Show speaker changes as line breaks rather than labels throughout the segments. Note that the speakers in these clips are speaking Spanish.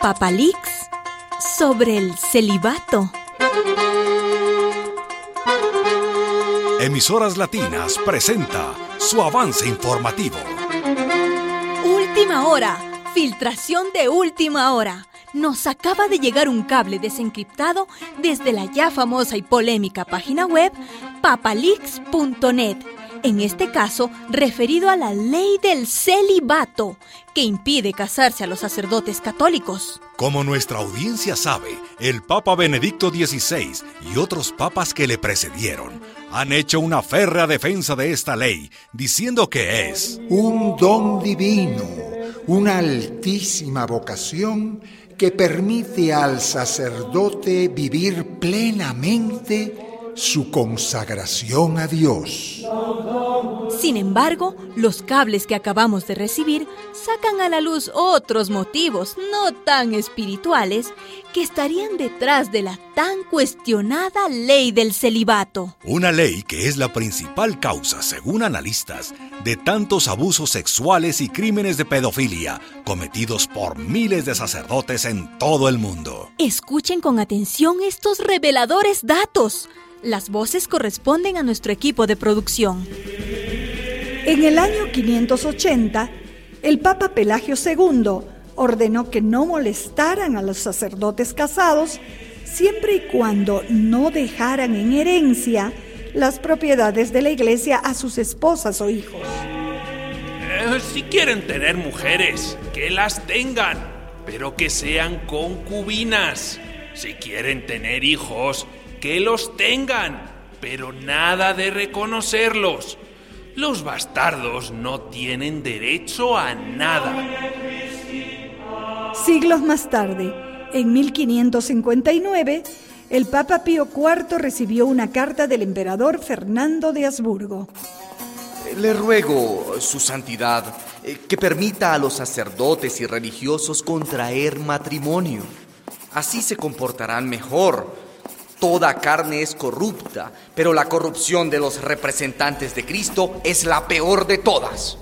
Papalix sobre el celibato.
Emisoras Latinas presenta su avance informativo.
Última hora. Filtración de última hora. Nos acaba de llegar un cable desencriptado desde la ya famosa y polémica página web papalix.net en este caso referido a la ley del celibato, que impide casarse a los sacerdotes católicos.
Como nuestra audiencia sabe, el Papa Benedicto XVI y otros papas que le precedieron han hecho una férrea defensa de esta ley, diciendo que es
un don divino, una altísima vocación que permite al sacerdote vivir plenamente su consagración a Dios.
Sin embargo, los cables que acabamos de recibir sacan a la luz otros motivos no tan espirituales que estarían detrás de la tan cuestionada ley del celibato.
Una ley que es la principal causa, según analistas, de tantos abusos sexuales y crímenes de pedofilia cometidos por miles de sacerdotes en todo el mundo.
Escuchen con atención estos reveladores datos. Las voces corresponden a nuestro equipo de producción.
En el año 580, el Papa Pelagio II ordenó que no molestaran a los sacerdotes casados siempre y cuando no dejaran en herencia las propiedades de la iglesia a sus esposas o hijos.
Eh, si quieren tener mujeres, que las tengan, pero que sean concubinas. Si quieren tener hijos, que los tengan, pero nada de reconocerlos. Los bastardos no tienen derecho a nada.
Siglos más tarde, en 1559, el Papa Pío IV recibió una carta del emperador Fernando de Habsburgo.
Le ruego, Su Santidad, eh, que permita a los sacerdotes y religiosos contraer matrimonio. Así se comportarán mejor Toda carne es corrupta, pero la corrupción de los representantes de Cristo es la peor de todas.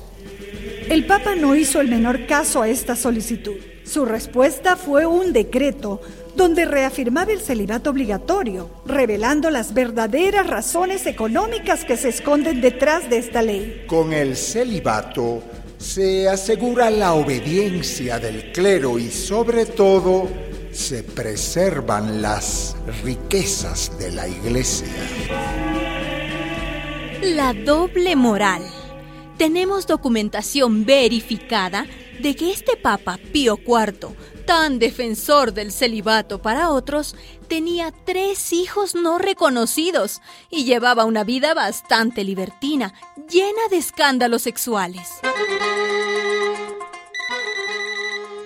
El Papa no hizo el menor caso a esta solicitud. Su respuesta fue un decreto donde reafirmaba el celibato obligatorio, revelando las verdaderas razones económicas que se esconden detrás de esta ley.
Con el celibato se asegura la obediencia del clero y sobre todo se preservan las riquezas de la iglesia.
La doble moral. Tenemos documentación verificada de que este Papa Pío IV, tan defensor del celibato para otros, tenía tres hijos no reconocidos y llevaba una vida bastante libertina, llena de escándalos sexuales.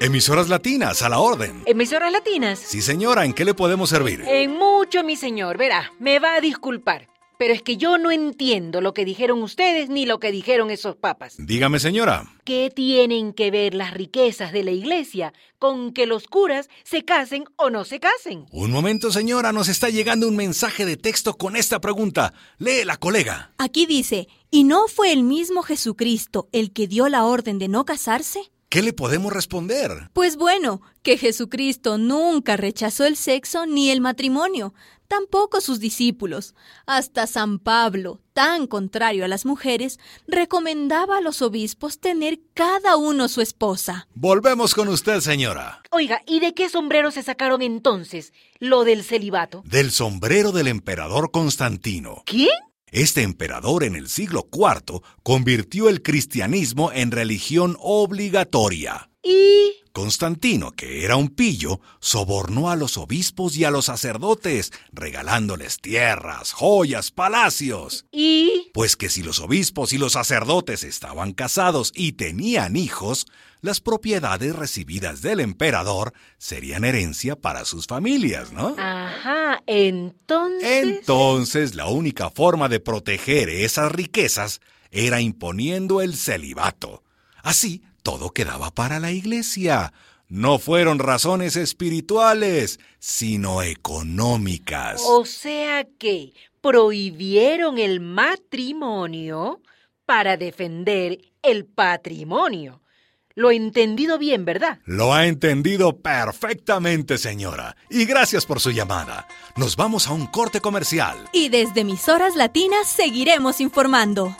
Emisoras latinas, a la orden.
¿Emisoras latinas?
Sí, señora, ¿en qué le podemos servir?
En mucho, mi señor. Verá, me va a disculpar. Pero es que yo no entiendo lo que dijeron ustedes ni lo que dijeron esos papas.
Dígame, señora.
¿Qué tienen que ver las riquezas de la iglesia con que los curas se casen o no se casen?
Un momento, señora, nos está llegando un mensaje de texto con esta pregunta. Lee la colega.
Aquí dice, ¿y no fue el mismo Jesucristo el que dio la orden de no casarse?
¿Qué le podemos responder?
Pues bueno, que Jesucristo nunca rechazó el sexo ni el matrimonio, tampoco sus discípulos. Hasta San Pablo, tan contrario a las mujeres, recomendaba a los obispos tener cada uno su esposa.
Volvemos con usted, señora.
Oiga, ¿y de qué sombrero se sacaron entonces lo del celibato?
Del sombrero del emperador Constantino.
¿Quién?
Este emperador en el siglo IV convirtió el cristianismo en religión obligatoria.
¿Y?
Constantino, que era un pillo, sobornó a los obispos y a los sacerdotes, regalándoles tierras, joyas, palacios.
¿Y?
Pues que si los obispos y los sacerdotes estaban casados y tenían hijos, las propiedades recibidas del emperador serían herencia para sus familias, ¿no?
Ajá, entonces...
Entonces la única forma de proteger esas riquezas era imponiendo el celibato. Así, todo quedaba para la iglesia. No fueron razones espirituales, sino económicas.
O sea que prohibieron el matrimonio para defender el patrimonio. Lo he entendido bien, ¿verdad?
Lo ha entendido perfectamente, señora. Y gracias por su llamada. Nos vamos a un corte comercial.
Y desde mis horas latinas seguiremos informando.